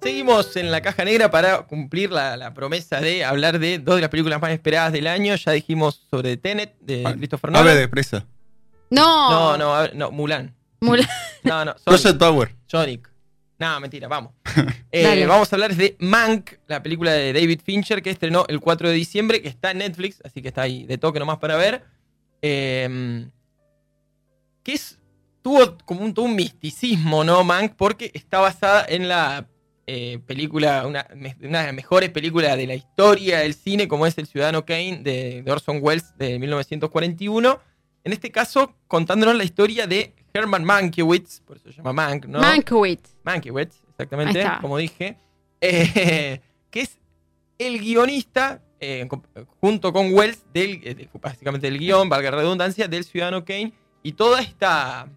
Seguimos en la caja negra para cumplir la, la promesa de hablar de dos de las películas más esperadas del año. Ya dijimos sobre Tenet de Ah, Christopher Ave Nolan. de presa. No. No, no, a ver, no, Mulan. Mulan. No, no, Sonic. Project Power. Sonic. No, mentira, vamos. Eh, vamos a hablar de Mank, la película de David Fincher que estrenó el 4 de diciembre, que está en Netflix, así que está ahí de toque nomás para ver. Eh, que es, tuvo como un, todo un misticismo, ¿no, Mank? Porque está basada en la eh, película, una, una de las mejores películas de la historia del cine, como es El Ciudadano Kane de, de Orson Welles de 1941. En este caso, contándonos la historia de Herman Mankiewicz, por eso se llama Mank, ¿no? Mankiewicz. Mankiewicz, exactamente, como dije, eh, que es el guionista, eh, junto con Wells, del, eh, de- básicamente del guion, valga la redundancia, del Ciudadano Kane, y toda esta,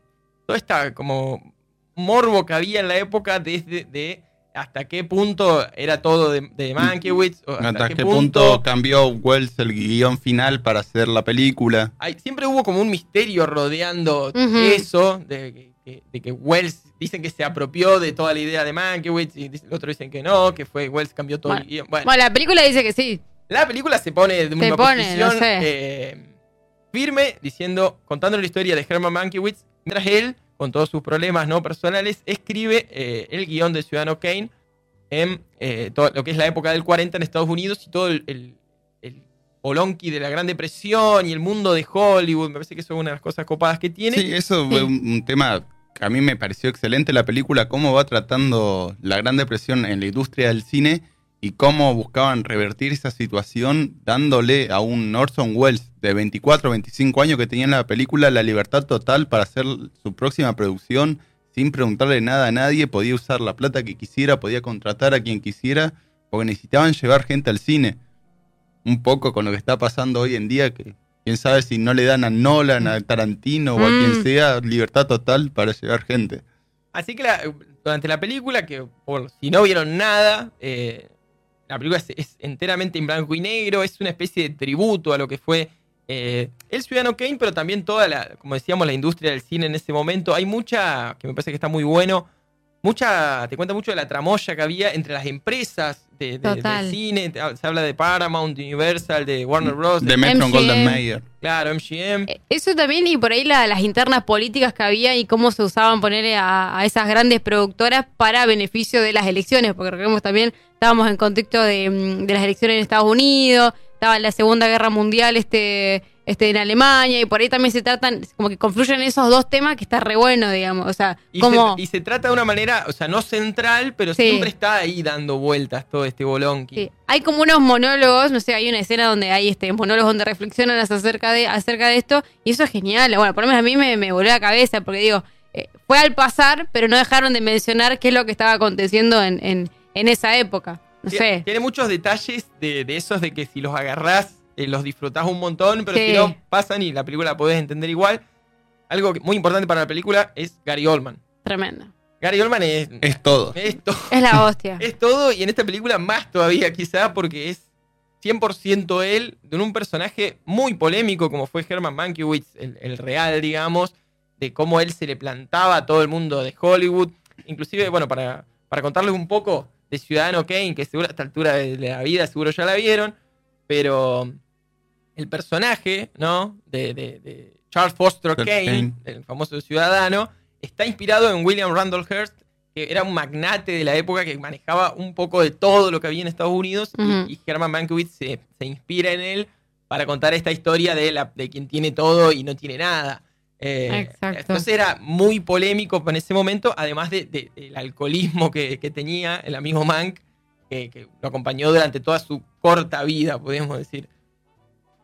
toda esta como morbo que había en la época desde de hasta qué punto era todo de, de Mankiewicz, o hasta, ¿Hasta qué, qué punto... punto cambió Wells el guion final para hacer la película? hay- siempre hubo como un misterio rodeando eso, de que, que- de que Wells dicen que se apropió de toda la idea de Mankiewicz y dice- otros dicen que no, que fue Wells cambió todo Bueno. el guion. Bueno, Bueno, la película dice que sí. la película se pone de una pone, posición no sé. eh, firme, diciendo, contando la historia de Herman Mankiewicz, mientras él, con todos sus problemas no personales, escribe eh, el guion de Ciudadano Kane en eh, todo lo que es la época del 40 en Estados Unidos y todo el, el, el bolonqui de la Gran Depresión y el mundo de Hollywood. Me parece que eso es una de las cosas copadas que tiene. Sí, eso fue un, un tema que a mí me pareció excelente la película, cómo va tratando la Gran Depresión en la industria del cine y cómo buscaban revertir esa situación dándole a un Orson Welles de 24 o 25 años que tenía en la película la libertad total para hacer su próxima producción sin preguntarle nada a nadie, podía usar la plata que quisiera, podía contratar a quien quisiera, porque necesitaban llevar gente al cine. Un poco con lo que está pasando hoy en día, que quién sabe si no le dan a Nolan, a Tarantino o a Mm. quien sea libertad total para llevar gente. Así que la- durante la película, que por si no vieron nada, eh, la película es, es enteramente en blanco y negro, es una especie de tributo a lo que fue eh, el Ciudadano Kane, pero también toda la, como decíamos, la industria del cine en ese momento. Hay mucha, que me parece que está muy bueno, mucha, te cuenta mucho de la tramoya que había entre las empresas de, de- del cine. Se habla de Paramount, de Universal, de Warner Bros. De Metro MGM. Golden Mayer. claro, MGM. Eh, Eso también, y por ahí la- las internas políticas que había y cómo se usaban poner a, a esas grandes productoras para beneficio de las elecciones, porque recordemos también, estábamos en contexto de, mm, de las elecciones en Estados Unidos, estaba la Segunda Guerra Mundial este, este en Alemania, y por ahí también se tratan, como que confluyen esos dos temas que está re bueno, digamos, o sea, Y, como... se, y se trata de una manera, o sea, no central, pero Sí. siempre está ahí dando vueltas todo este bolonqui. Sí. Hay como unos monólogos, no sé, hay una escena donde hay este monólogos donde reflexionan acerca de, acerca de esto, y eso es genial. Bueno, por lo menos a mí me, me voló la cabeza, porque digo, eh, fue al pasar, pero no dejaron de mencionar qué es lo que estaba aconteciendo en, en, en esa época. No sé. Tiene muchos detalles de, de esos de que si los agarrás, eh, los disfrutás un montón, pero Sí. si no, pasan y la película la podés entender igual. Algo que- muy importante para la película es Gary Oldman. Tremendo. Gary Oldman es, Es todo. es to- Es la hostia. es todo y en esta película más todavía quizá porque es 100% él, de un personaje muy polémico como fue Herman Mankiewicz, el, el real, digamos, de cómo él se le plantaba a todo el mundo de Hollywood. Inclusive, bueno, para, para contarles un poco de Ciudadano Kane, que seguro a esta altura de la vida seguro ya la vieron, pero el personaje, ¿no? De, de- de Charles Foster Kane, Kane. el famoso ciudadano, está inspirado en William Randolph Hearst, que era un magnate de la época que manejaba un poco de todo lo que había en Estados Unidos, y, Herman Mankiewicz se, se inspira en él para contar esta historia de, la, de quien tiene todo y no tiene nada. Eh. Entonces era muy polémico en ese momento, además de- de- del alcoholismo que, que tenía el amigo Mank, que, que lo acompañó durante toda su corta vida, podríamos decir.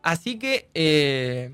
Así que eh,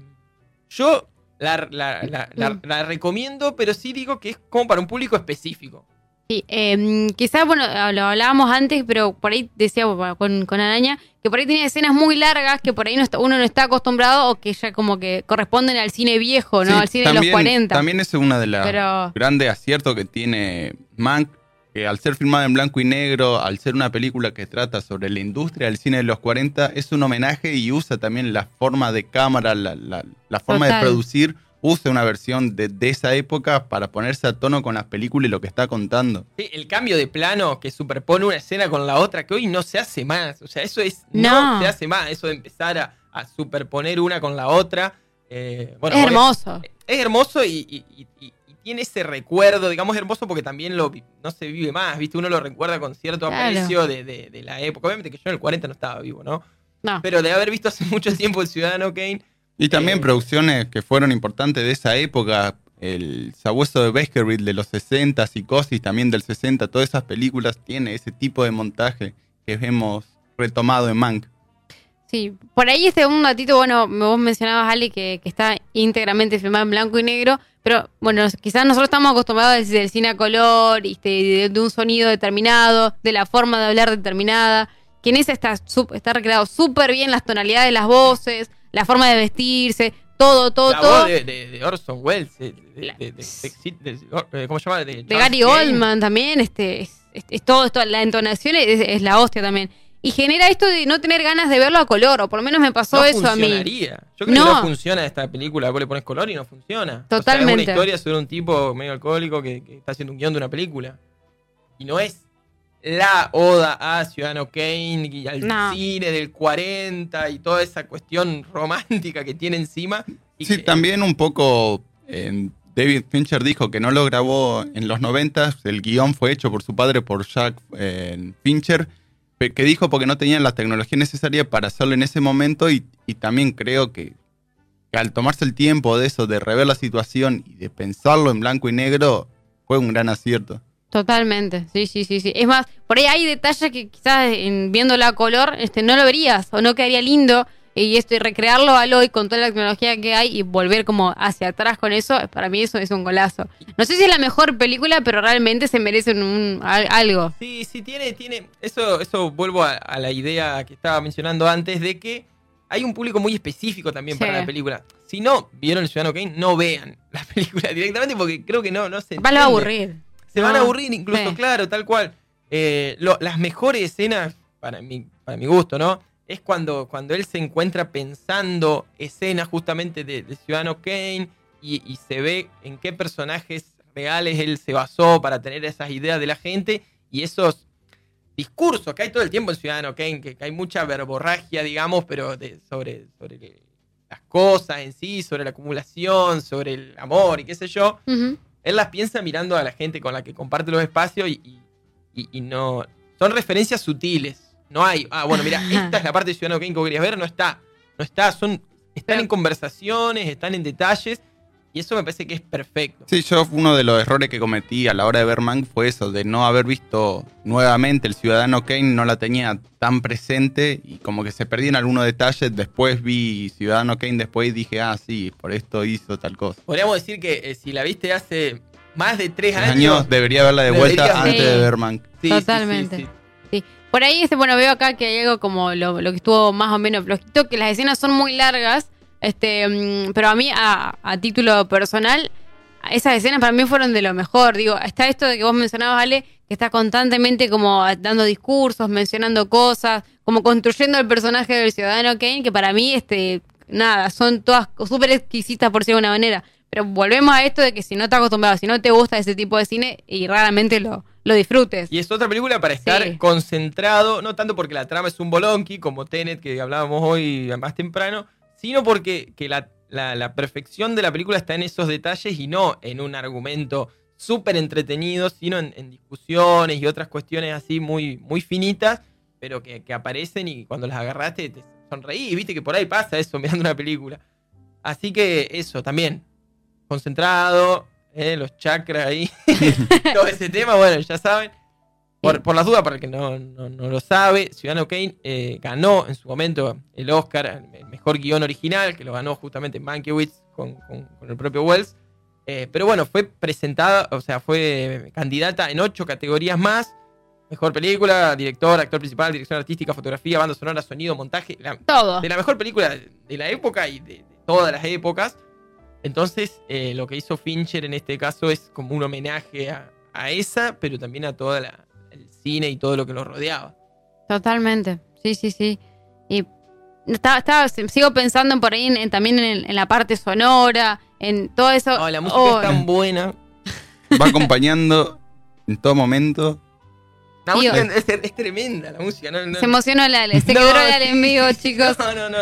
yo la, la- la- la- la recomiendo, pero sí digo que es como para un público específico. Sí, eh, quizás, bueno, lo hablábamos antes, pero por ahí decíamos bueno, con, con Araña, que por ahí tenía escenas muy largas que por ahí no está- uno no está acostumbrado o que ya como que corresponden al cine viejo, ¿no? Sí, al cine de los 40. También es una de Pero- grandes aciertos que tiene Mank, que al ser filmada en blanco y negro, al ser una película que trata sobre la industria del cine de los 40, es un homenaje y usa también la forma de cámara, la, la- la forma Total. de producir, usa una versión de, de esa época para ponerse a tono con las películas y lo que está contando. Sí, el cambio de plano que superpone una escena con la otra, que hoy no se hace más. O sea, eso es. No, No. se hace más. Eso de empezar a, a superponer una con la otra. eh, bueno, es hermoso. Es hermoso y, y- y- y- y tiene ese recuerdo, digamos, hermoso porque también lo, no se vive más, ¿viste? Uno lo recuerda con cierto Claro. aprecio de, de- de la época. Obviamente que yo en el 40 no estaba vivo, ¿no? No. Pero de haber visto hace mucho tiempo el Ciudadano Kane. Y también Eh, producciones que fueron importantes de esa época, el Sabueso de Baskerville de los 60, Psicosis también del 60, todas esas películas tienen ese tipo de montaje que hemos retomado en Mank. Sí, por ahí este un datito, bueno, vos mencionabas, Ali, que, que está íntegramente filmado en blanco y negro, pero bueno, quizás nosotros estamos acostumbrados del, cine a color, este, de, de un sonido determinado, de la forma de hablar determinada, que en ese está, está recreado súper bien las tonalidades de las voces, la forma de vestirse, todo, todo, la todo. voz de, de- de Orson Welles, de, de- ¿cómo se llama? De, Gary. Oldman también, este, es, es- es todo esto, la entonación es, la hostia también. Y genera esto de no tener ganas de verlo a color, o por lo menos me pasó no eso a mí. Yo creo No. que no funciona esta película. Vos le pones color y no funciona. O sea, Totalmente. es una historia sobre un tipo medio alcohólico que, que está haciendo un guion de una película. Y no es la oda a Ciudadano Kane y al No. cine del 40 y toda esa cuestión romántica que tiene encima. Y Sí, que- también un poco eh, David Fincher dijo que no lo grabó en los 90, el guion fue hecho por su padre, por Jack eh, Fincher, que dijo porque no tenían la tecnología necesaria para hacerlo en ese momento y, y también creo que, que al tomarse el tiempo de eso, de rever la situación y de pensarlo en blanco y negro, fue un gran acierto. Totalmente, sí, sí, sí, sí. Es más, por ahí hay detalles que quizás en, viéndolo a color este, no lo verías o no quedaría lindo. Y esto, y recrearlo al hoy con toda la tecnología que hay y volver como hacia atrás con eso, para mí eso es un golazo. No sé si es la mejor película, pero realmente se merecen un, al- algo. Sí, sí, tiene, tiene. Eso, eso vuelvo a, a la idea que estaba mencionando antes de que hay un público muy específico también para la película. Si no vieron el Ciudadano Kane, no vean la película directamente porque creo que no, no se Va a aburrir. Se van a No, aburrir incluso, sí. claro, tal cual. Eh, lo- las mejores escenas, para mi, para mi gusto, ¿no? Es cuando, cuando él se encuentra pensando escenas justamente de, de Ciudadano Kane y, y se ve en qué personajes reales él se basó para tener esas ideas de la gente y esos discursos que hay todo el tiempo en Ciudadano Kane, que, que hay mucha verborragia, digamos, pero de- sobre, sobre las cosas en sí, sobre la acumulación, sobre el amor y qué sé yo. Él las piensa mirando a la gente con la que comparte los espacios y, y- no. Son referencias sutiles. No hay. Ah, bueno, mira, esta es la parte de Ciudadano Kane que querías ver. No está. No está. Son, están en conversaciones, están en detalles. Y eso me parece que es perfecto. Sí, yo uno de los errores que cometí a la hora de ver Mank fue eso, de no haber visto nuevamente el Ciudadano Kane, no la tenía tan presente y como que se perdían algunos detalles. Después vi Ciudadano Kane después y dije, ah, sí, por esto hizo tal cosa. Podríamos decir que eh, si la viste hace más de tres Años, años. debería verla de vuelta antes de ver Mank. sí, Totalmente. sí. Sí. Por ahí, este, bueno, veo acá que hay algo como lo, lo que estuvo más o menos flojito, que las escenas son muy largas, este, mm, pero a mí, a, a título personal, esas escenas para mí fueron de lo mejor. Digo, está esto de que vos mencionabas, Ale, que está constantemente como dando discursos, mencionando cosas, como construyendo el personaje del ciudadano Kane, que para mí, este, nada, son todas súper exquisitas por decirlo de una manera. Pero volvemos a esto de que si no estás acostumbrado, si no te gusta ese tipo de cine y raramente lo, lo disfrutes. Y es otra película para estar Sí. concentrado, no tanto porque la trama es un bolonqui, como Tenet, que hablábamos hoy más temprano, sino porque que la, la- perfección de la película está en esos detalles y no en un argumento súper entretenido, sino en, en discusiones y otras cuestiones así muy, muy finitas, pero que, que aparecen y cuando las agarraste te sonreí, viste que por ahí pasa eso mirando una película. Así que eso también, concentrado, eh, los chakras ahí, todo ese tema, bueno, ya saben. Por, por las dudas, para el que no, no- no lo sabe, Ciudadano Kane eh, ganó en su momento el Oscar, el mejor guion original, que lo ganó justamente Mankiewicz con, con- con el propio Wells. Eh, pero bueno, fue presentada, o sea, fue candidata en ocho categorías más. Mejor película, director, actor principal, dirección artística, fotografía, banda sonora, sonido, montaje. la- Todo. de la mejor película de la época y de, de todas las épocas. Entonces, eh, lo que hizo Fincher en este caso es como un homenaje a, a esa, pero también a todo el cine y todo lo que lo rodeaba. Totalmente. Sí, sí, sí. Y estaba, estaba- sigo pensando por ahí en- en- también en, en la parte sonora, en todo eso. Oh, la música Oh, es tan buena. Va acompañando en todo momento. La música es, es tremenda, la música. No, no- Se emocionó Lale, se No, quedó Lale sí, en vivo, chicos. No, no, no.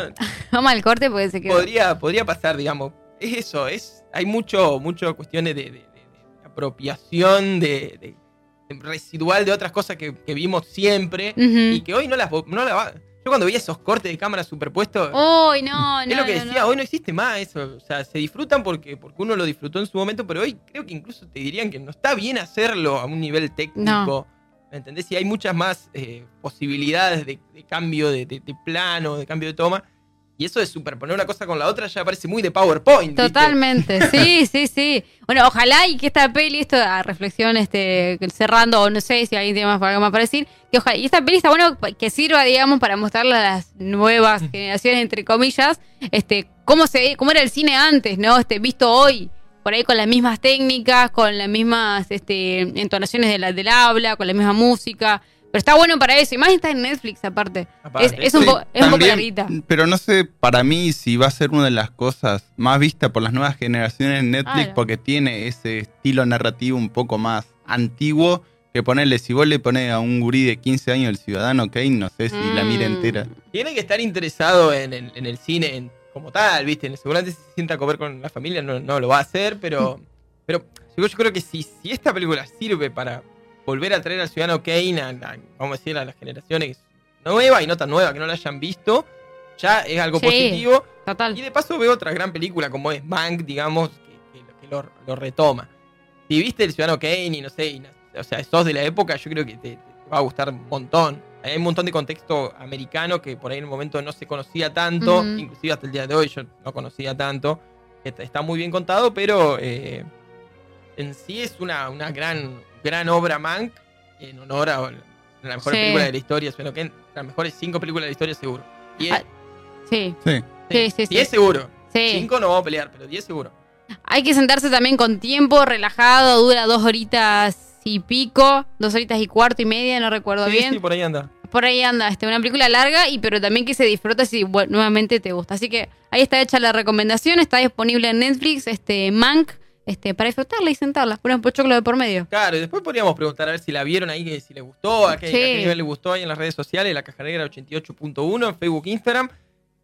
Vamos al corte porque se quedó. Podría, podría pasar, digamos. Es eso, es, hay mucho, mucho cuestiones de, de- de- de apropiación, de residual de otras cosas que, que vimos siempre y que hoy no las, no las va- Yo cuando veía esos cortes de cámara superpuestos, Uy, no, no. es lo que no, decía, no. hoy no existe más eso. O sea, se disfrutan porque, porque uno lo disfrutó en su momento, pero hoy creo que incluso te dirían que no está bien hacerlo a un nivel técnico. ¿Me entendés? Y hay muchas más eh, posibilidades de, de cambio de, de- de plano, de cambio de toma. Y eso de superponer una cosa con la otra ya parece muy de PowerPoint. ¿viste? Totalmente, sí, sí, sí. Bueno, ojalá y que esta peli, esto a reflexión, este, cerrando, o no sé si alguien tiene más algo más para decir, que ojalá, y esta peli está bueno que sirva, digamos, para mostrarle a las nuevas generaciones, entre comillas, este, cómo se, cómo era el cine antes, ¿no? Este, visto hoy, por ahí con las mismas técnicas, con las mismas este, entonaciones de la, del habla, con la misma música. Pero está bueno para eso, y más está en Netflix aparte. Aparte, es, es un Sí, po- es un poco también, larguita. Pero no sé, para mí, si va a ser una de las cosas más vistas por las nuevas generaciones en Netflix, Ah. porque tiene ese estilo narrativo un poco más antiguo. Que ponerle, si vos le pones a un gurí de 15 años el Ciudadano Kane, no sé si la mira Mm. entera. Tiene que estar interesado en, el- en el cine en- como tal, ¿viste? Seguramente si se sienta a comer con la familia no, no lo va a hacer, pero, pero yo, yo creo que si, si esta película sirve para volver a traer al ciudadano Kane, a, la- vamos a decir, a las generaciones nuevas y no tan nuevas que no la hayan visto, ya es algo Sí. positivo. Total. Y de paso veo otra gran película como es Mank, digamos, que, que lo- que lo, lo retoma. Si viste El Ciudadano Kane y no sé, y o sea, sos de la época, yo creo que te, te va a gustar un montón. Hay un montón de contexto americano que por ahí en el momento no se conocía tanto, inclusive hasta el día de hoy yo no conocía tanto. Está, está muy bien contado, pero eh, en sí es una, una gran, gran obra Mank en honor a la mejor Sí. película de la historia. Ciudadano Kane, las mejores cinco películas de la historia seguro. Diez, Ah, Sí, Sí. sí, sí, sí. diez seguro. sí. Cinco no vamos a pelear, pero 10 seguro. Hay que sentarse también con tiempo, relajado, dura dos horitas y pico, dos horitas y cuarto y media, no recuerdo Sí, bien. sí, por ahí anda. Por ahí anda, este, una película larga y pero también que se disfruta si bueno, nuevamente te gusta. Así que ahí está hecha la recomendación, está disponible en Netflix, este Mank, este, para disfrutarla y sentarla, poner un pochoclo de por medio. Claro, y después podríamos preguntar a ver si la vieron ahí, si les gustó, a qué, Sí. a qué nivel les gustó ahí en las redes sociales, la caja negra 88.1, en Facebook, Instagram.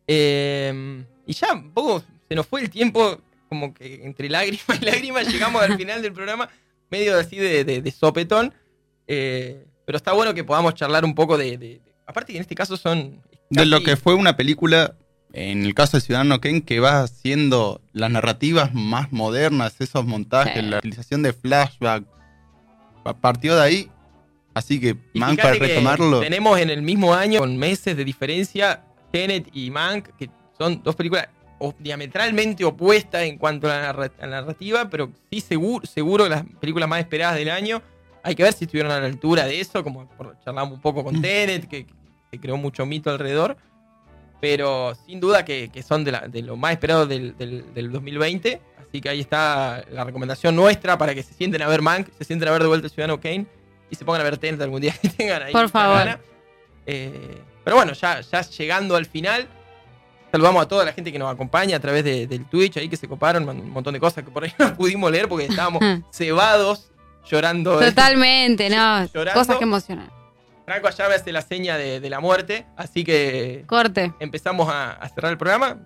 Eh, y ya un poco se nos fue el tiempo, como que entre lágrima y lágrima llegamos al final del programa, medio así de, de- de sopetón. Eh, pero está bueno que podamos charlar un poco de. de- de- aparte que en este caso son. De lo que fue una película, en el caso de Ciudadano Kane, que va haciendo las narrativas más modernas, esos montajes, Sí. la utilización de flashback. Pa- Partió de ahí. Así que, Y man, fíjate para retomarlo. Tenemos en el mismo año, con meses de diferencia, Tenet y Mank, que son dos películas diametralmente opuestas en cuanto a la, narrativa, pero sí seguro, seguro las películas más esperadas del año. Hay que ver si estuvieron a la altura de eso, como charlamos un poco con Tenet, que, que se creó mucho mito alrededor. Pero sin duda que, que son de, la- de lo más esperado del, del- del 2020. Así que ahí está la recomendación nuestra para que se sienten a ver Mank, se sienten a ver de vuelta el Ciudadano Kane y se pongan a ver Tenet algún día que tengan ahí. Por favor. Eh, pero bueno, ya, ya llegando al final, saludamos a toda la gente que nos acompaña a través de- del Twitch, ahí que se coparon, un montón de cosas que por ahí no pudimos leer porque estábamos cebados llorando. Totalmente, no, Llorando. cosas que emocionan. Franco allá me hace la seña de, de la muerte, así que Corte. empezamos a, a cerrar el programa.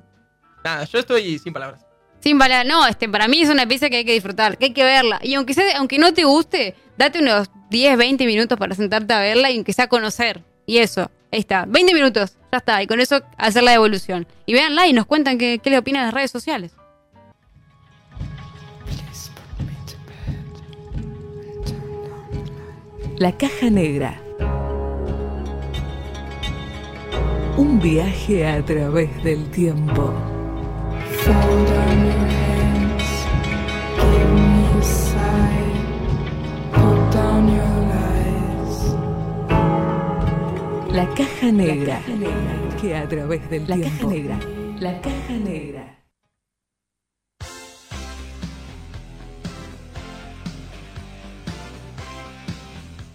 Nada, yo estoy sin palabras. Sin bala, no, este, para mí es una pieza que hay que disfrutar, que hay que verla. Y aunque sea, aunque no te guste, date unos 10, 20 minutos para sentarte a verla y aunque sea conocer. Y eso, ahí está. 20 minutos, ya está. Y con eso hacer la devolución. Y véanla y nos cuentan qué, qué les opinan en las redes sociales. La caja negra. Un viaje a través del tiempo. La caja negra. Que a través del tiempo. La caja negra. La caja negra.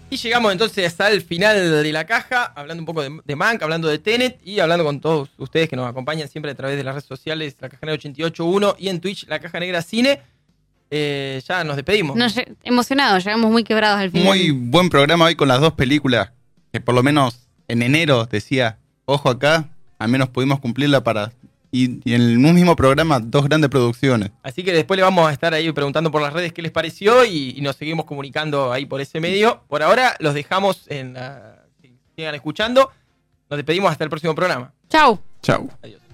Y llegamos entonces al final de la caja, hablando un poco de, de Mank, hablando de Tenet y hablando con todos ustedes que nos acompañan siempre a través de las redes sociales, la Caja Negra 881 y en Twitch, la Caja Negra Cine. Eh, ya nos despedimos. Nos, emocionados, llegamos muy quebrados al final. Muy buen programa hoy con las dos películas, que por lo menos en enero decía, ojo acá, al menos pudimos cumplirla para... Y, y en un mismo programa, dos grandes producciones. Así que después le vamos a estar ahí preguntando por las redes qué les pareció y, y nos seguimos comunicando ahí por ese medio. Por ahora los dejamos en la... si sigan escuchando. Nos despedimos hasta el próximo programa. Chau. Chau. Adiós.